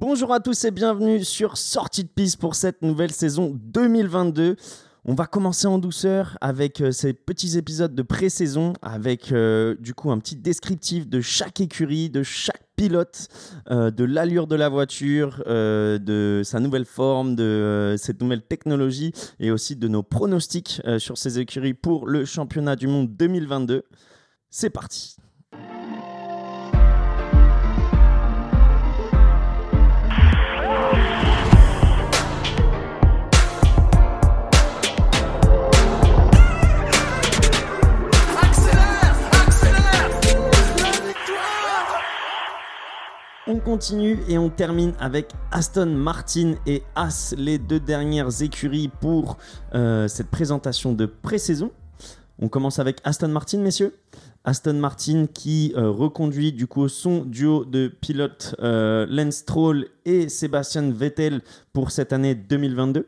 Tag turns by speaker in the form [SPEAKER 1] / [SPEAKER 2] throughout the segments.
[SPEAKER 1] Bonjour à tous et bienvenue sur Sortie de piste pour cette nouvelle saison 2022. On va commencer en douceur avec euh, ces petits épisodes de pré-saison, avec euh, du coup un petit descriptif de chaque écurie, de chaque pilote, euh, de l'allure de la voiture, de sa nouvelle forme, de cette nouvelle technologie et aussi de nos pronostics sur ces écuries pour le championnat du monde 2022. C'est parti. Continue et on termine avec Aston Martin et As, les deux dernières écuries pour euh, cette présentation de pré-saison. On commence avec Aston Martin, messieurs. Aston Martin qui euh, reconduit du coup son duo de pilotes euh, Lance Stroll et Sébastien Vettel pour cette année 2022.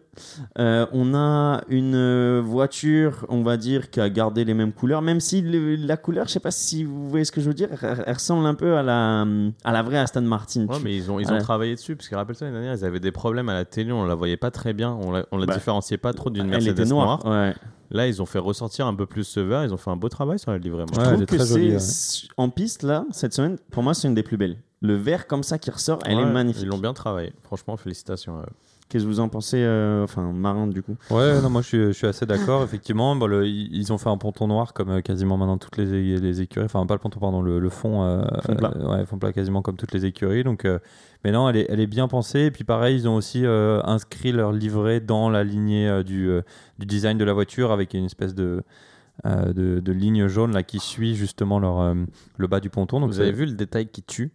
[SPEAKER 1] Euh, on a une euh, voiture, on va dire, qui a gardé les mêmes couleurs, même si le- la couleur, je sais pas si vous voyez ce que je veux dire, elle, elle ressemble un peu à la, à la vraie Aston Martin.
[SPEAKER 2] Ouais,
[SPEAKER 1] Tu-
[SPEAKER 2] mais ils ont, ils
[SPEAKER 1] Ouais.
[SPEAKER 2] ont travaillé dessus, parce que rappelle-toi, l'année dernière, ils avaient des problèmes à la télé, on la voyait pas très bien, on la, on la
[SPEAKER 1] Bah,
[SPEAKER 2] différenciait pas trop d'une
[SPEAKER 1] elle
[SPEAKER 2] Mercedes
[SPEAKER 1] était noire. Ouais.
[SPEAKER 2] Là, ils ont fait ressortir un peu plus ce vert, ils ont fait un beau travail sur la livrée. moi.
[SPEAKER 1] Je
[SPEAKER 3] Ouais,
[SPEAKER 1] trouve que c'est en piste là cette semaine. Pour moi, c'est une des plus belles. Le vert comme ça qui ressort, elle
[SPEAKER 2] Ouais,
[SPEAKER 1] est magnifique.
[SPEAKER 2] Ils l'ont bien travaillé. Franchement, félicitations. à eux.
[SPEAKER 1] Qu'est-ce que vous en pensez, euh, enfin Marin du coup?
[SPEAKER 3] Ouais, non, moi je suis, je suis assez d'accord. Effectivement, Bon, le- ils ont fait un ponton noir comme euh, quasiment maintenant toutes les, les écuries. Enfin, pas le ponton, pardon, le, le fond, euh,
[SPEAKER 1] Fond plat.
[SPEAKER 3] euh, ouais, fond plat quasiment comme toutes les écuries. Donc, euh, mais non, elle est, elle est bien pensée. Et puis pareil, ils ont aussi euh, inscrit leur livret dans la lignée euh, du, euh, du design de la voiture avec une espèce de, euh, de, de ligne jaune là qui suit justement leur, euh, le bas du ponton. Donc
[SPEAKER 2] vous avez vu le détail qui tue?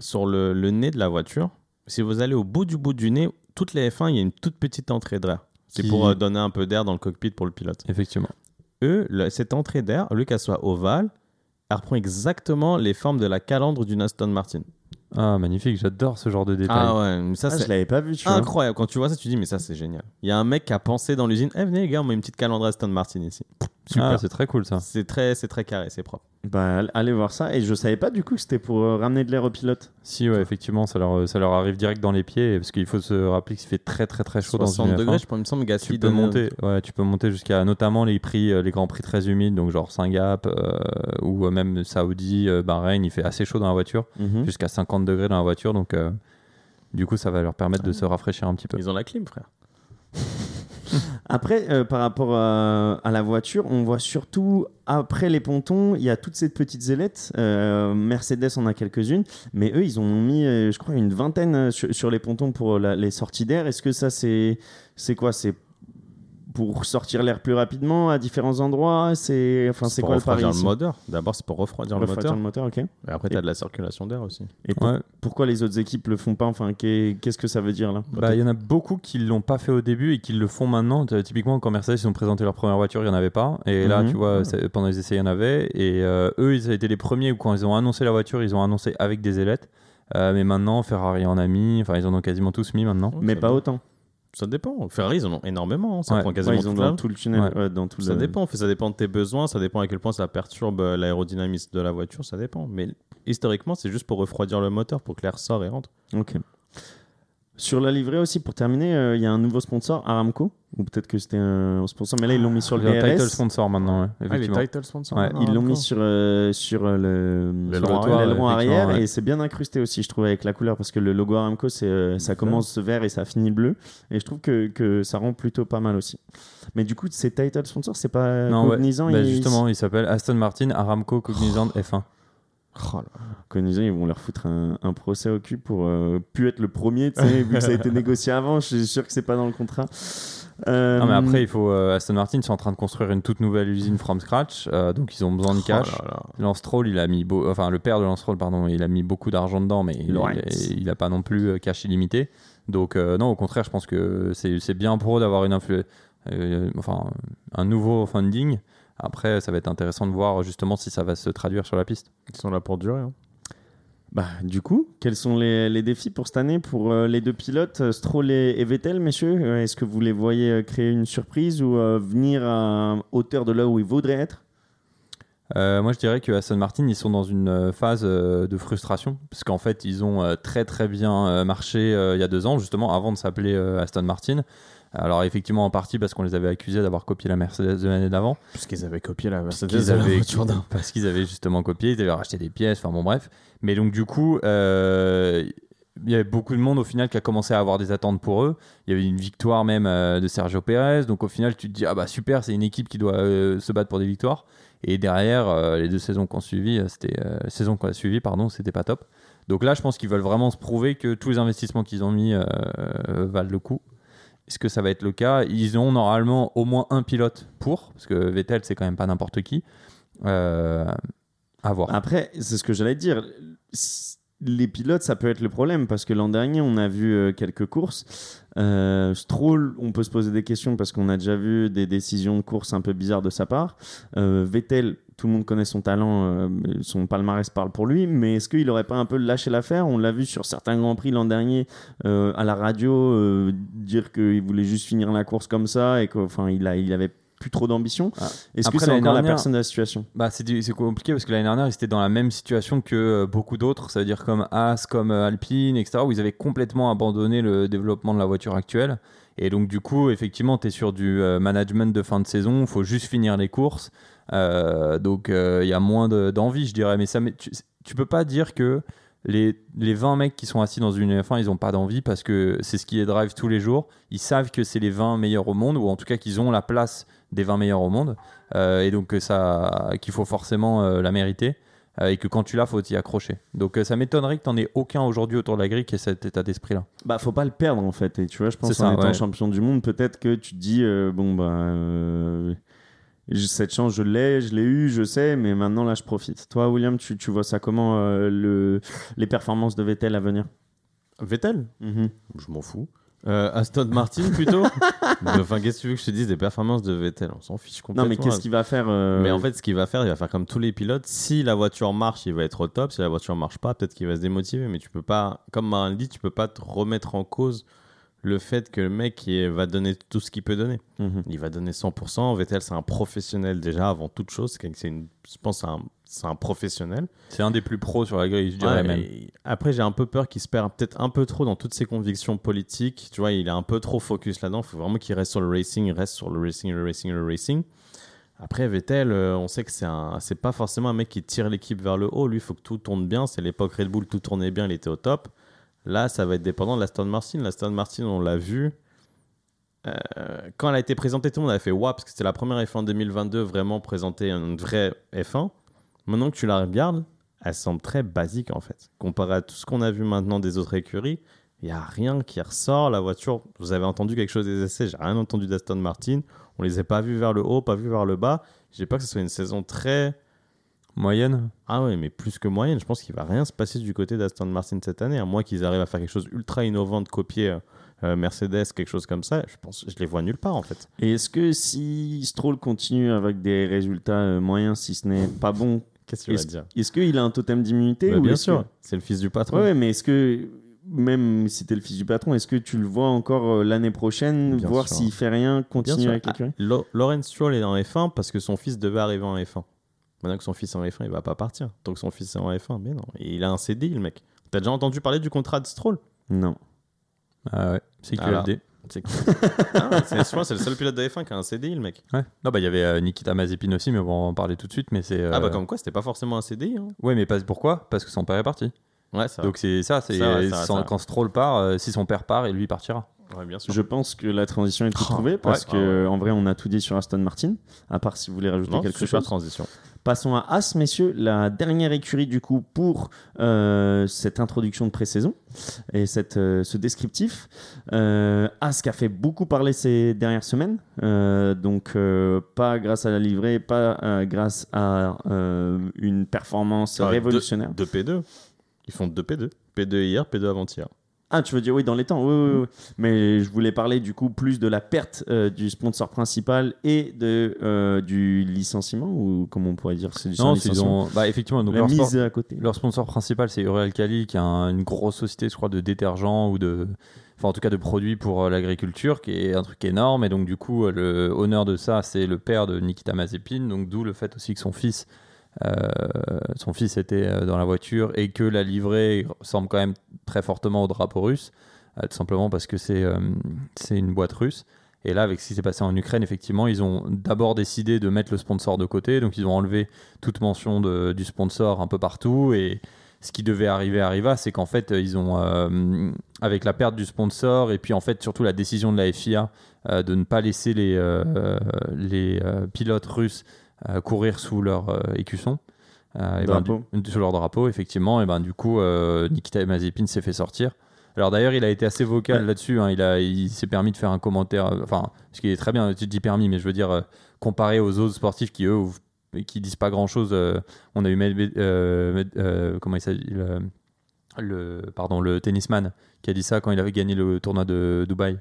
[SPEAKER 2] Sur le, le nez de la voiture Si vous allez au bout du bout du nez, toutes les F1, il y a une toute petite entrée d'air. C'est
[SPEAKER 3] Qui-
[SPEAKER 2] pour euh, donner un peu d'air dans le cockpit pour le pilote.
[SPEAKER 3] Effectivement.
[SPEAKER 2] eux, le- cette entrée d'air, au lieu qu'elle soit ovale, elle reprend exactement les formes de la calandre d'une Aston Martin.
[SPEAKER 3] Ah, magnifique, j'adore ce genre de détails.
[SPEAKER 2] Ah ouais, mais ça
[SPEAKER 1] Ah, Je
[SPEAKER 2] c'est
[SPEAKER 1] l'avais pas vu, tu vois.
[SPEAKER 2] incroyable. Quand tu vois ça, tu dis mais ça c'est génial. Il y a un mec qui a pensé dans l'usine, eh venez les gars, on met une petite calandre Aston Martin ici. Super.
[SPEAKER 3] Ah, c'est très cool ça.
[SPEAKER 2] c'est très, c'est très carré, c'est propre.
[SPEAKER 1] Bah, allez voir ça. Et je savais pas du coup que c'était pour euh, ramener de l'air au pilote.
[SPEAKER 3] Si, ouais, effectivement, ça leur, ça leur arrive direct dans les pieds, parce qu'il faut se rappeler qu'il fait très très très chaud dans
[SPEAKER 2] 60
[SPEAKER 3] une
[SPEAKER 2] degrés,
[SPEAKER 3] F1.
[SPEAKER 2] je pense, il me semble Gasly
[SPEAKER 3] Tu peux
[SPEAKER 2] donne-
[SPEAKER 3] monter, ouais, tu peux monter jusqu'à notamment les prix, euh, les grands prix très humides, donc genre Singap euh, ou euh, même Saoudi, euh, Bahreïn, il fait assez chaud dans la voiture,
[SPEAKER 1] Mhm.
[SPEAKER 3] jusqu'à 50 degrés dans la voiture, donc euh, du coup ça va leur permettre de se rafraîchir un petit peu.
[SPEAKER 2] Ils ont la clim, frère.
[SPEAKER 1] Après, euh, par rapport à, la voiture, on voit surtout après les pontons, il y a toutes ces petites ailettes. Euh, Mercedes en a quelques-unes, mais eux, ils ont mis, euh, je crois, une vingtaine sur, les pontons pour les sorties d'air. Est-ce que ça, c'est c'est quoi? C'est pour sortir l'air plus rapidement à différents endroits C'est enfin, c'est
[SPEAKER 2] pour
[SPEAKER 1] quoi le pari
[SPEAKER 2] refroidir le moteur. D'abord, c'est pour refroidir le moteur.
[SPEAKER 1] le moteur, ok.
[SPEAKER 2] Et après, tu as de la circulation d'air aussi.
[SPEAKER 1] Et pour-
[SPEAKER 3] Ouais.
[SPEAKER 1] pourquoi les autres équipes le font pas? Enfin, qu'est- qu'est-ce que ça veut dire là?
[SPEAKER 3] Bah, il y en a beaucoup qui l'ont pas fait au début et qui le font maintenant. Typiquement, quand Mercedes ils ont présenté leur première voiture, il y en avait pas. Et là,
[SPEAKER 1] Mhm.
[SPEAKER 3] tu vois, c'est- pendant les essais, il y en avait. Et euh, eux, ils ont été les premiers où quand ils ont annoncé la voiture, ils ont annoncé avec des ailettes. Euh, mais maintenant, Ferrari en a mis. Enfin, ils en ont quasiment tous mis maintenant.
[SPEAKER 1] Mais pas autant.
[SPEAKER 2] Ça dépend. Ferrari, ils en ont énormément. hein. Ça
[SPEAKER 3] Ouais.
[SPEAKER 2] prend
[SPEAKER 1] Ouais,
[SPEAKER 2] quasiment
[SPEAKER 1] ils ont dans tout le tunnel,
[SPEAKER 3] Ouais.
[SPEAKER 1] ouais, dans tout
[SPEAKER 2] Ça
[SPEAKER 1] le-
[SPEAKER 2] dépend, ça dépend de tes besoins, ça dépend à quel point ça perturbe euh, l'aérodynamisme de la voiture, ça dépend. Mais historiquement, c'est juste pour refroidir le moteur, pour que l'air sort et rentre.
[SPEAKER 1] Ok. Sur la livrée aussi, pour terminer, euh, il y a un nouveau sponsor, Aramco. Ou peut-être que c'était un sponsor, mais là ils l'ont mis sur le
[SPEAKER 3] Il y a un title sponsor maintenant, ouais,
[SPEAKER 2] Ah,
[SPEAKER 3] effectivement.
[SPEAKER 2] title sponsors
[SPEAKER 3] Ouais,
[SPEAKER 1] Ils l'ont mis sur, euh, sur euh, le
[SPEAKER 2] L'aileron arrière,
[SPEAKER 3] ouais, effectivement,
[SPEAKER 1] et c'est bien incrusté aussi, je trouve, avec la couleur parce que le logo Aramco, c'est, euh, ça commence vert et ça finit bleu. Et je trouve que, que ça rend plutôt pas mal aussi. Mais du coup, ces title sponsors, c'est pas
[SPEAKER 3] Non, ouais.
[SPEAKER 1] Cognizant
[SPEAKER 3] Bah,
[SPEAKER 1] ils-
[SPEAKER 3] justement, il s'appelle Aston Martin Aramco Cognizant F1.
[SPEAKER 2] Oh là.
[SPEAKER 1] Cognizant, ils vont leur foutre un, un procès au cul pour euh, plus être le premier, tu sais, vu que ça a été négocié avant. Je suis sûr que c'est pas dans le contrat. Euh,
[SPEAKER 3] Non, mais après, il faut. euh, Aston Martin, ils sont en train de construire une toute nouvelle usine from scratch, euh, donc ils ont besoin de cash.
[SPEAKER 2] Oh là là.
[SPEAKER 3] Lance Stroll, il a mis, beau- enfin le père de Lance Stroll, pardon, il a mis beaucoup d'argent dedans, mais il,
[SPEAKER 1] Lawrence.
[SPEAKER 3] il, il a pas non plus euh, cash illimité. Donc euh, non, au contraire, je pense que c'est bien pour eux d'avoir une influ- euh, enfin un nouveau funding. Après, ça va être intéressant de voir justement si ça va se traduire sur la piste.
[SPEAKER 2] Ils sont là pour durer. hein.
[SPEAKER 1] Bah, du coup, quels sont les, les défis pour cette année pour euh, les deux pilotes, euh, Stroll et, et Vettel, messieurs? Euh, Est-ce que vous les voyez créer une surprise ou euh, venir à hauteur de là où ils voudraient être?
[SPEAKER 3] Euh, moi, je dirais que Aston Martin, ils sont dans une phase euh, de frustration, parce qu'en fait, ils ont euh, très très bien euh, marché euh, il y a deux ans, justement, avant de s'appeler euh, Aston Martin. Alors, effectivement, en partie parce qu'on les avait accusés d'avoir copié la Mercedes de l'année d'avant.
[SPEAKER 2] Puisqu'ils avaient copié la
[SPEAKER 3] Parce
[SPEAKER 2] Mercedes
[SPEAKER 3] qu'ils
[SPEAKER 2] de la
[SPEAKER 3] avaient,
[SPEAKER 2] voiture d'avant.
[SPEAKER 3] parce qu'ils avaient justement copié, ils avaient racheté des pièces, enfin bon bref. Mais donc du coup, euh, il y avait beaucoup de monde au final qui a commencé à avoir des attentes pour eux. Il y avait une victoire même euh, de Sergio Pérez, donc au final tu te dis ah bah super, c'est une équipe qui doit euh, se battre pour des victoires. Et derrière, euh, les deux saisons qu'on suivi, c'était saison qu'on a suivi, pardon, c'était pas top. Donc là, je pense qu'ils veulent vraiment se prouver que tous les investissements qu'ils ont mis valent le coup. Est-ce que ça va être le cas Ils ont normalement au moins un pilote pour, parce que Vettel, c'est quand même pas n'importe qui. Euh, à voir.
[SPEAKER 1] Après, c'est ce que j'allais dire. Les pilotes, ça peut être le problème parce que l'an dernier, on a vu euh, quelques courses. Euh, Stroll, on peut se poser des questions parce qu'on a déjà vu des décisions de course un peu bizarres de sa part. Euh, Vettel, tout le monde connaît son talent, son palmarès parle pour lui, mais est-ce qu'il aurait pas un peu lâché l'affaire? On l'a vu sur certains grands prix l'an dernier à la radio dire qu'il voulait juste finir la course comme ça et qu'enfin il avait plus trop d'ambition.
[SPEAKER 3] Ah.
[SPEAKER 1] Est-ce que c'est encore la
[SPEAKER 3] dernière-
[SPEAKER 1] personne de la situation?
[SPEAKER 3] Bah, c'est compliqué parce que l'année dernière, ils étaient dans la même situation que euh, beaucoup d'autres, ça veut dire comme As, comme euh, Alpine, etc., où ils avaient complètement abandonné le développement de la voiture actuelle. Et donc, du coup, effectivement, tu es sur du euh, management de fin de saison, il faut juste finir les courses. Euh, donc, euh, il y a moins de- d'envie, je dirais. Mais ça, tu, tu peux pas dire que les, les 20 mecs qui sont assis dans une F1, ils ont pas d'envie parce que c'est ce qui les drive tous les jours. Ils savent que c'est les 20 meilleurs au monde, ou en tout cas qu'ils ont la place des 20 meilleurs au monde. Euh, et donc que ça qu'il faut forcément euh, la mériter euh, et que quand tu l'as faut t'y accrocher donc euh, ça m'étonnerait que t'en aies aucun aujourd'hui autour de la grille qui ait cet état d'esprit là
[SPEAKER 1] Bah, faut pas le perdre en fait. Et tu vois, je pense
[SPEAKER 3] C'est
[SPEAKER 1] en
[SPEAKER 3] ça,
[SPEAKER 1] étant
[SPEAKER 3] ouais.
[SPEAKER 1] champion du monde, peut-être que tu te dis, euh, bon, bah, euh, cette chance, je l'ai, je l'ai eu, je sais, mais maintenant là, je profite. Toi, William, tu, tu vois ça comment euh, le, les performances de Vettel à venir?
[SPEAKER 2] Vettel?
[SPEAKER 1] Mhm.
[SPEAKER 2] Je m'en fous. Euh, Aston Martin plutôt? Enfin, qu'est-ce que tu veux que je te dise des performances de Vettel? On s'en fiche complètement.
[SPEAKER 1] Non, mais qu'est-ce qu'il va faire euh,
[SPEAKER 2] Mais en fait, ce qu'il va faire, il va faire comme tous les pilotes. Si la voiture marche, il va être au top. Si la voiture marche pas, peut-être qu'il va se démotiver. Mais tu peux pas, comme Marin le dit, tu peux pas te remettre en cause le fait que le mec il va donner tout ce qu'il peut donner.
[SPEAKER 1] Mhm.
[SPEAKER 2] Il va donner 100%. Vettel, c'est un professionnel déjà avant toute chose. C'est une- je pense que c'est un, professionnel.
[SPEAKER 3] c'est un des plus pros sur la grille je dirais
[SPEAKER 2] Ouais,
[SPEAKER 3] même
[SPEAKER 2] et Après, j'ai un peu peur qu'il se perd peut-être un peu trop dans toutes ses convictions politiques. Tu vois, il est un peu trop focus là-dedans. Il faut vraiment qu'il reste sur le racing, il reste sur le racing, le racing, le racing. Après, Vettel, euh, on sait que c'est un, c'est pas forcément un mec qui tire l'équipe vers le haut. Lui, il faut que tout tourne bien. C'est l'époque Red Bull, tout tournait bien, il était au top. Là, ça va être dépendant de l'Aston Martin. L'Aston Martin, on l'a vu. Euh, quand elle a été présentée, tout le monde a fait waouh, parce que c'était la première F1 2022 vraiment présenter une vraie F1. Maintenant que tu la regardes, elle semble très basique en fait. Comparé à tout ce qu'on a vu maintenant des autres écuries, il n'y a rien qui ressort. La voiture, vous avez entendu quelque chose des essais, j'ai rien entendu d'Aston Martin. On les a pas vus vers le haut, pas vus vers le bas. J'ai pas que ce soit une saison très.
[SPEAKER 3] Moyenne
[SPEAKER 2] Ah ouais, mais plus que moyenne. Je pense qu'il va rien se passer du côté d'Aston Martin cette année, à moins qu'ils arrivent à faire quelque chose ultra innovant de copier euh, euh, Mercedes, quelque chose comme ça. Je pense, je les vois nulle part en fait.
[SPEAKER 1] Et est-ce que si Stroll continue avec des résultats euh, moyens, si ce n'est pas bon,
[SPEAKER 2] Qu'est-ce que tu vas
[SPEAKER 1] est-ce
[SPEAKER 2] dire?
[SPEAKER 1] est-ce qu'il a un totem d'immunité
[SPEAKER 2] Bah,
[SPEAKER 1] ou
[SPEAKER 2] Bien sûr,
[SPEAKER 1] que-
[SPEAKER 2] c'est le fils du patron.
[SPEAKER 1] Ouais, mais est-ce que même si t'es le fils du patron, est-ce que tu le vois encore euh, l'année prochaine,
[SPEAKER 2] Bien
[SPEAKER 1] voir s'il fait rien, continuer avec l'écurie
[SPEAKER 2] Ah, Lo- Lawrence Stroll est en F1 parce que son fils devait arriver en F1. Maintenant que son fils est en F1, il va pas partir. Tant que son fils est en F1, mais non. Et il a un CDI, le mec. T'as déjà entendu parler du contrat de Stroll?
[SPEAKER 1] Non.
[SPEAKER 3] ah ouais c'est
[SPEAKER 2] Ah.
[SPEAKER 3] QFD
[SPEAKER 2] C'est ah, c'est Stroll, c'est le seul pilote de F1 qui a un CDI, le mec.
[SPEAKER 3] ouais non bah il y avait euh, Nikita Mazepin aussi mais bon, on va en parler tout de suite mais c'est
[SPEAKER 2] Ah bah
[SPEAKER 3] euh,
[SPEAKER 2] comme quoi, c'était pas forcément un CDI. Hein.
[SPEAKER 3] ouais mais pas pourquoi? Parce que son père est parti
[SPEAKER 2] Ouais, ça.
[SPEAKER 3] donc c'est ça c'est quand Stroll part euh, si son père part et lui partira
[SPEAKER 2] Ouais, bien sûr.
[SPEAKER 1] Je pense que la transition est
[SPEAKER 2] Oh,
[SPEAKER 1] trouvée parce
[SPEAKER 2] ouais.
[SPEAKER 1] que
[SPEAKER 2] Ah
[SPEAKER 1] en vrai, on a tout dit sur Aston Martin. À part si vous voulez rajouter
[SPEAKER 2] Non,
[SPEAKER 1] quelque
[SPEAKER 2] super
[SPEAKER 1] chose.
[SPEAKER 2] transition.
[SPEAKER 1] Passons à As, messieurs, la dernière écurie du coup pour euh, cette introduction de pré-saison et cette, euh, ce descriptif. Euh, As qui a fait beaucoup parler ces dernières semaines, donc pas grâce à la livrée, pas grâce à une performance
[SPEAKER 2] Ah,
[SPEAKER 1] révolutionnaire.
[SPEAKER 2] 2 P2. Ils font 2 P2. P2 hier, P2 avant-hier.
[SPEAKER 1] Ah, tu veux dire oui, dans les temps, oui, oui, oui. Mais je voulais parler du coup plus de la perte euh, du sponsor principal et de, euh, du licenciement, ou comment on pourrait dire C'est du
[SPEAKER 3] non c'est- ont bah effectivement donc
[SPEAKER 1] La
[SPEAKER 3] leur sport-
[SPEAKER 1] mise à côté.
[SPEAKER 3] Leur sponsor principal, c'est Uralkali, qui est un- une grosse société, je crois, de détergents ou de. Enfin, en tout cas, de produits pour euh, l'agriculture, qui est un truc énorme. Et donc, du coup, le honneur de ça, c'est le père de Nikita Mazepin. Donc, d'où le fait aussi que son fils son fils était euh, dans la voiture et que la livrée ressemble quand même très fortement au drapeau russe, euh, tout simplement parce que c'est euh, c'est une boîte russe. Et là, avec ce qui s'est passé en Ukraine, effectivement, ils ont d'abord décidé de mettre le sponsor de côté. Donc, ils ont enlevé toute mention du sponsor un peu partout. Et ce qui devait arriver arriva. C'est qu'en fait, ils ont, euh, avec la perte du sponsor et puis en fait, surtout la décision de la FIA euh, de ne pas laisser les, euh, les euh, pilotes russes euh, courir sous leur euh, écusson. euh, et ben, du- sous leur drapeau, effectivement. Et ben, du coup, euh, Nikita Mazepin s'est fait sortir. Alors d'ailleurs, il a été assez vocal
[SPEAKER 1] Ouais.
[SPEAKER 3] là-dessus. hein. Il, a, il s'est permis de faire un commentaire. euh, Enfin, ce qui est très bien, tu dis permis, mais je veux dire, euh, comparé aux autres sportifs qui, eux, qui disent pas grand-chose. euh, on a eu euh, euh, comment il s'agit le, le, pardon, le tennisman qui a dit ça quand il avait gagné le tournoi de Dubaï.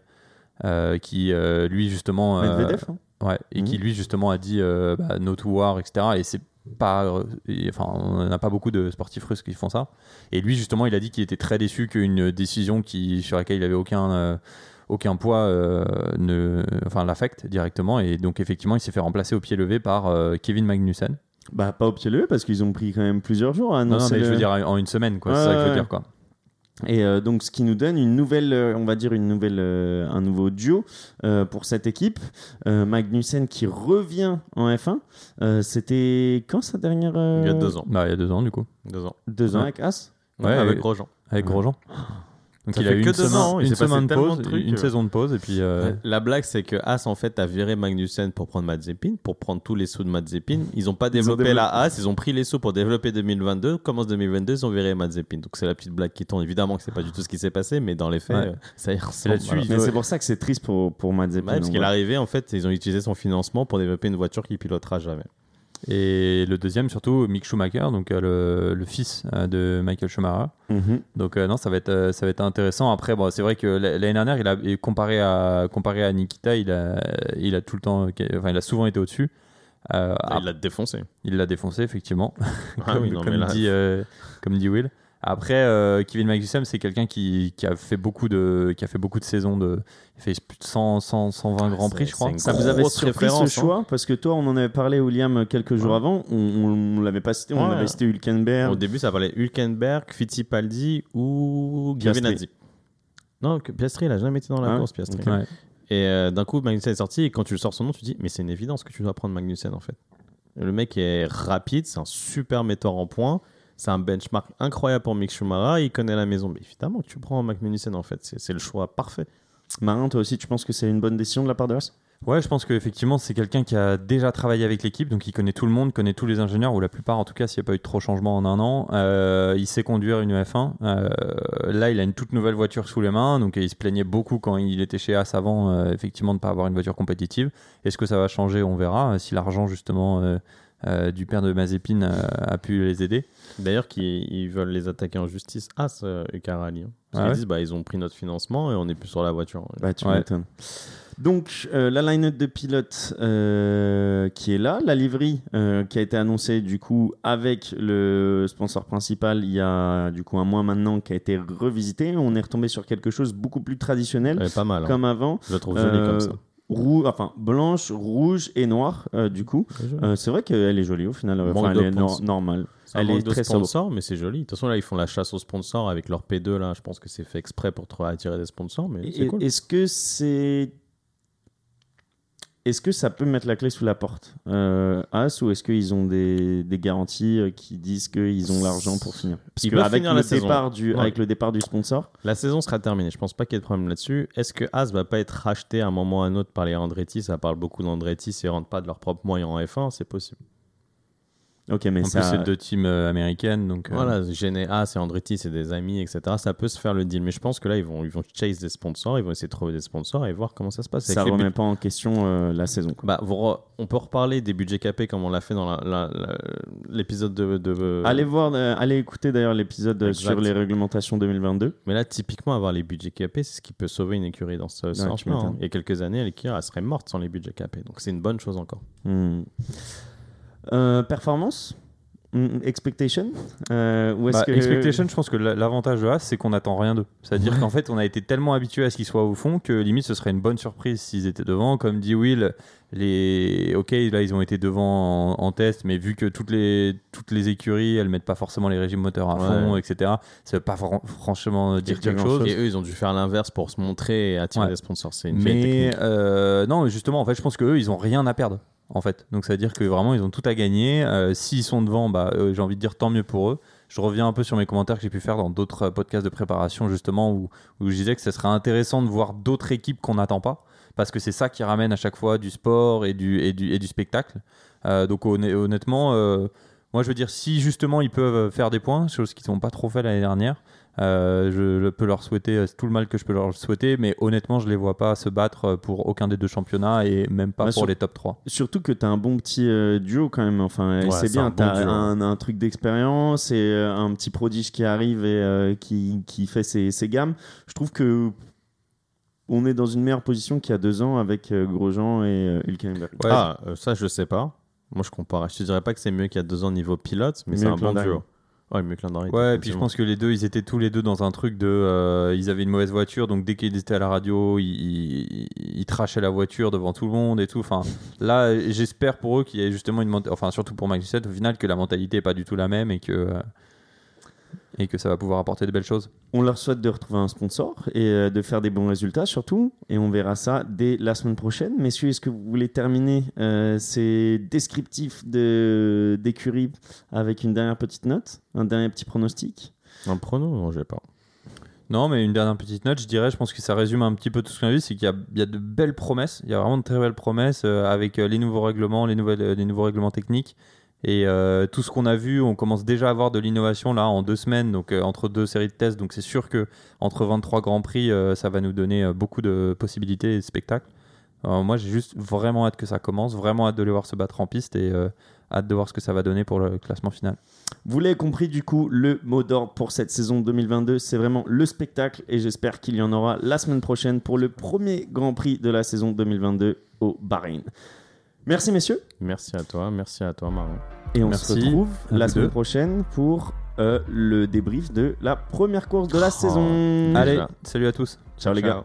[SPEAKER 3] Euh, qui, euh, lui, justement. euh,
[SPEAKER 1] Medvedev hein
[SPEAKER 3] Ouais, et qui
[SPEAKER 1] Mhm.
[SPEAKER 3] lui justement a dit bah, no to war, etc. Et c'est pas, et, enfin, on n'a pas beaucoup de sportifs russes qui font ça. Et lui justement, il a dit qu'il était très déçu qu'une décision qui sur laquelle il avait aucun euh, aucun poids euh, ne, enfin l'affecte directement. Et donc effectivement, il s'est fait remplacer au pied levé par euh, Kevin Magnussen.
[SPEAKER 1] Bah, pas au pied levé parce qu'ils ont pris quand même plusieurs jours à
[SPEAKER 3] Non, non, mais je veux dire en une semaine, quoi.
[SPEAKER 1] Ouais,
[SPEAKER 3] c'est ça que je veux
[SPEAKER 1] ouais.
[SPEAKER 3] dire, quoi.
[SPEAKER 1] Et euh, donc, ce qui nous donne une nouvelle, euh, on va dire une nouvelle, euh, un nouveau duo euh, pour cette équipe. Euh, Magnussen qui revient en F1. Euh, C'était quand sa dernière euh,
[SPEAKER 2] Il y a deux ans.
[SPEAKER 3] Bah, il y a deux ans du coup,
[SPEAKER 2] Deux ans.
[SPEAKER 1] Deux ans
[SPEAKER 3] Ouais.
[SPEAKER 1] avec As.
[SPEAKER 3] Ouais,
[SPEAKER 2] avec
[SPEAKER 3] et-
[SPEAKER 2] Grosjean.
[SPEAKER 3] avec
[SPEAKER 1] Ouais.
[SPEAKER 3] Grosjean. Donc
[SPEAKER 2] Ça
[SPEAKER 3] il a eu
[SPEAKER 2] que
[SPEAKER 3] une
[SPEAKER 2] deux
[SPEAKER 3] semaine,
[SPEAKER 2] ans, il
[SPEAKER 3] une semaine de pause,
[SPEAKER 2] de trucs,
[SPEAKER 3] une
[SPEAKER 2] euh.
[SPEAKER 3] saison de pause et puis. euh,
[SPEAKER 2] La blague, c'est que As, en fait, a viré Magnussen pour prendre Mazepin, pour prendre tous les sauts de Mazepin. Ils n'ont pas développé
[SPEAKER 1] développé-
[SPEAKER 2] la As, ils ont pris les sauts pour développer 2022. Commence 2022, ils ont viré Mazepin? Donc c'est la petite blague qui tourne. Évidemment que c'est pas du tout ce qui s'est passé, mais dans les faits,
[SPEAKER 3] Ouais.
[SPEAKER 2] euh, ça y ressemble. voilà.
[SPEAKER 1] Mais c'est pour ça que c'est triste pour, pour Mazepin.
[SPEAKER 2] Ouais, parce qu'il est arrivé, en fait, ils ont utilisé son financement pour développer une voiture qu'il pilotera jamais.
[SPEAKER 3] Et le deuxième, surtout, Mick Schumacher, donc euh, le, le fils euh, de Michael Schumacher.
[SPEAKER 1] Mhm.
[SPEAKER 3] Donc euh, non, ça va être euh, ça va être intéressant. Après, bon, c'est vrai que l'année dernière, il a comparé à comparé à Nikita, il a il a tout le temps, enfin, il a souvent été au-dessus. Euh,
[SPEAKER 2] Ah, il l'a défoncé.
[SPEAKER 3] il l'a défoncé effectivement,
[SPEAKER 2] Ah
[SPEAKER 3] comme,
[SPEAKER 2] oui, non,
[SPEAKER 3] comme
[SPEAKER 2] mais là-
[SPEAKER 3] dit euh, comme dit Will. Après, euh, Kevin Magnussen, c'est quelqu'un qui, qui a fait beaucoup de qui a fait beaucoup de saisons de, il fait plus de 100, 100 120 grands prix, je crois.
[SPEAKER 1] Ça vous avait surpris ce
[SPEAKER 2] hein.
[SPEAKER 1] choix Parce que toi, on en avait parlé, William, quelques jours
[SPEAKER 2] Ouais.
[SPEAKER 1] avant. On, on, on l'avait pas cité, on
[SPEAKER 2] Ouais.
[SPEAKER 1] avait cité Hülkenberg.
[SPEAKER 2] Au début, ça parlait Hülkenberg, Fittipaldi ou
[SPEAKER 1] Piastri.
[SPEAKER 2] Giovinazzi. Non, Piastri, il a jamais été dans la
[SPEAKER 1] Ah,
[SPEAKER 2] course, Piastri.
[SPEAKER 3] Ouais.
[SPEAKER 2] Et euh, d'un coup, Magnussen est sorti, et quand tu sors son nom, tu dis, mais c'est une évidence que tu dois prendre Magnussen, en fait. Le mec est rapide, c'est un super metteur en points, c'est un benchmark incroyable pour Mick Schumacher, il connaît la maison. Mais évidemment tu prends Magnussen, en fait, c'est le choix parfait.
[SPEAKER 1] Marin, toi aussi, tu penses que c'est une bonne décision de la part de As
[SPEAKER 3] Ouais, je pense qu'effectivement, c'est quelqu'un qui a déjà travaillé avec l'équipe, donc il connaît tout le monde, connaît tous les ingénieurs, ou la plupart en tout cas, s'il n'y a pas eu de trop changement en un an. Euh, il sait conduire une F1. Euh, là, il a une toute nouvelle voiture sous les mains, donc il se plaignait beaucoup quand il était chez As avant, euh, effectivement, de ne pas avoir une voiture compétitive. Est-ce que ça va changer? On verra. Si l'argent, justement, euh, du père de Mazepin euh, a pu les aider.
[SPEAKER 2] D'ailleurs, qu'ils ils veulent les attaquer en justice à ce Ucarali. hein. Parce
[SPEAKER 3] Ah
[SPEAKER 2] qu'ils
[SPEAKER 3] ouais
[SPEAKER 2] disent, bah, ils ont pris notre financement et on n'est plus sur la voiture.
[SPEAKER 1] Bah, tu
[SPEAKER 3] Ouais.
[SPEAKER 1] m'étonnes. Donc, euh, la line-up de pilotes euh, qui est là, la livery euh, qui a été annoncée du coup avec le sponsor principal il y a du coup un mois maintenant qui a été revisité. On est retombé sur quelque chose beaucoup plus traditionnel
[SPEAKER 2] Ouais, pas mal. hein.
[SPEAKER 1] comme avant.
[SPEAKER 2] Je la trouve jolie
[SPEAKER 1] Euh,
[SPEAKER 2] comme ça.
[SPEAKER 1] Roux, enfin blanche, rouge et noire euh, du coup. Euh, c'est vrai qu'elle est jolie au final. Enfin, elle est nor-
[SPEAKER 2] sponsor.
[SPEAKER 1] normale. Elle est
[SPEAKER 2] de
[SPEAKER 1] très sobre.
[SPEAKER 2] sponsors, mais c'est joli. De toute façon, là, ils font la chasse aux sponsors avec leur P2. Là, je pense que c'est fait exprès pour attirer des sponsors, mais cool.
[SPEAKER 1] Est-ce que c'est. Est-ce que ça peut mettre la clé sous la porte euh, As ou est-ce qu'ils ont des, des garanties euh, qui disent qu'ils ont l'argent pour finir? Parce
[SPEAKER 2] Ils
[SPEAKER 1] que
[SPEAKER 2] peuvent
[SPEAKER 1] avec
[SPEAKER 2] finir
[SPEAKER 1] le
[SPEAKER 2] la saison.
[SPEAKER 1] départ du
[SPEAKER 2] Ouais.
[SPEAKER 1] avec le départ du sponsor,
[SPEAKER 2] La saison sera terminée. Je pense pas qu'il y ait de problème là-dessus. Est-ce que As va pas être racheté à un moment ou à un autre par les Andretti? Ça parle beaucoup d'Andretti. S'ils rentrent pas de leurs propres moyens en F1, c'est possible.
[SPEAKER 1] Ok, mais
[SPEAKER 3] En
[SPEAKER 1] ça.
[SPEAKER 3] plus, c'est deux teams euh, américaines, donc. euh,
[SPEAKER 2] Voilà, Gene As et Andretti, c'est des amis, etc. Ça peut se faire le deal. Mais je pense que là, ils vont, ils vont chase des sponsors. Ils vont essayer de trouver des sponsors et voir comment ça se passe.
[SPEAKER 1] ça
[SPEAKER 2] les
[SPEAKER 1] remet pas en question euh, la saison. quoi.
[SPEAKER 2] Bah, re- on peut reparler des budgets capés comme on l'a fait dans la- la- la- l'épisode de, de-
[SPEAKER 1] Allez voir, euh, allez écouter d'ailleurs l'épisode sur les réglementations 2022.
[SPEAKER 2] Mais là, typiquement, avoir les budgets capés, c'est ce qui peut sauver une écurie dans ce
[SPEAKER 1] m'étonnes.
[SPEAKER 2] hein. Il y a quelques années, l'écurie, elle serait morte sans les budgets capés. Donc, c'est une bonne chose encore.
[SPEAKER 1] Hmm. Euh, performance? Mm, expectation? Euh, ou est-ce
[SPEAKER 3] Bah,
[SPEAKER 1] que...
[SPEAKER 3] Expectation, je pense que la- l'avantage de Haas, c'est qu'on n'attend rien d'eux. C'est-à-dire qu'en fait, on a été tellement habitué à ce qu'ils soient au fond que limite, ce serait une bonne surprise s'ils étaient devant. Comme dit Will, les... ok, là, ils ont été devant en, en test, mais vu que toutes les, toutes les écuries, elles mettent pas forcément les régimes moteurs à fond, etc., ça veut pas fran- franchement dire quelque chose.
[SPEAKER 2] Et eux, ils ont dû faire l'inverse pour se montrer et attirer
[SPEAKER 3] Ouais.
[SPEAKER 2] des sponsors. C'est une vieille
[SPEAKER 3] Mais euh, non, justement, en fait, je pense qu'eux, ils ont rien à perdre. En fait, donc ça veut dire que vraiment, ils ont tout à gagner. Euh, S'ils sont devant, bah, euh, j'ai envie de dire tant mieux pour eux. Je reviens un peu sur mes commentaires que j'ai pu faire dans d'autres euh, podcasts de préparation, justement, où, je disais que ce serait intéressant de voir d'autres équipes qu'on n'attend pas, parce que c'est ça qui ramène à chaque fois du sport et du, et du, et du spectacle. Donc honn- honnêtement, moi je veux dire, si justement ils peuvent faire des points, chose qu'ils n'ont pas trop fait l'année dernière, euh, je, je peux leur souhaiter euh, tout le mal que je peux leur souhaiter, mais honnêtement, je les vois pas se battre pour aucun des deux championnats et même pas
[SPEAKER 1] Bah,
[SPEAKER 3] pour
[SPEAKER 1] sur-
[SPEAKER 3] les top 3.
[SPEAKER 1] Surtout que tu as un bon petit euh, duo quand même. Enfin,
[SPEAKER 2] Ouais,
[SPEAKER 1] c'est bien. Tu as
[SPEAKER 2] duo.
[SPEAKER 1] un, un truc d'expérience et euh, un petit prodige qui arrive et euh, qui, qui fait ses, ses gammes. Je trouve que on est dans une meilleure position qu'il y a deux ans avec euh, Grosjean et euh, Hülkenberg.
[SPEAKER 3] Ouais.
[SPEAKER 2] Ah, euh, ça, je sais pas. Moi, je compare. Je te dirais pas que c'est mieux qu'il y a deux ans niveau pilote, mais c'est un bon duo. Ouais, mieux que l'an dernier.
[SPEAKER 3] Ouais, et puis je pense que les deux, ils étaient tous les deux dans un truc de. euh, ils avaient une mauvaise voiture, donc dès qu'ils étaient à la radio, ils, ils, ils trachaient la voiture devant tout le monde et tout. Enfin, là, j'espère pour eux qu'il y ait justement une. Enfin, surtout pour Max au final, que la mentalité est pas du tout la même et que. euh, et que ça va pouvoir apporter de belles choses.
[SPEAKER 1] On leur souhaite de retrouver un sponsor et euh, de faire des bons résultats surtout. Et on verra ça dès la semaine prochaine. Messieurs, est-ce que vous voulez terminer euh, ces descriptifs de- d'écurie avec une dernière petite note, un dernier petit pronostic?
[SPEAKER 2] Un prono Non, j'ai pas.
[SPEAKER 3] Non, mais une dernière petite note, je dirais, je pense que ça résume un petit peu tout ce qu'on a vu, c'est qu'il y a, il y a de belles promesses, il y a vraiment de très belles promesses euh, avec euh, les nouveaux règlements, les, nouvelles, euh, les nouveaux règlements techniques. Et euh, tout ce qu'on a vu, on commence déjà à avoir de l'innovation là en deux semaines, donc euh, entre deux séries de tests. Donc c'est sûr que entre 23 grands prix, euh, ça va nous donner beaucoup de possibilités et de spectacles. Moi, j'ai juste vraiment hâte que ça commence, vraiment hâte de les voir se battre en piste et hâte de voir ce que ça va donner pour le classement final.
[SPEAKER 1] Vous l'avez compris, du coup, le mot d'ordre pour cette saison 2022, c'est vraiment le spectacle et j'espère qu'il y en aura la semaine prochaine pour le premier Grand Prix de la saison 2022 au Bahreïn. Merci messieurs
[SPEAKER 2] Merci à toi, merci à toi, Marin.
[SPEAKER 1] et on
[SPEAKER 3] Merci
[SPEAKER 1] se retrouve
[SPEAKER 3] à
[SPEAKER 1] la semaine
[SPEAKER 3] deux.
[SPEAKER 1] prochaine pour euh, le débrief de la première course de la
[SPEAKER 2] Oh,
[SPEAKER 1] saison.
[SPEAKER 2] Déjà.
[SPEAKER 3] Allez, salut à tous.
[SPEAKER 1] ciao les gars.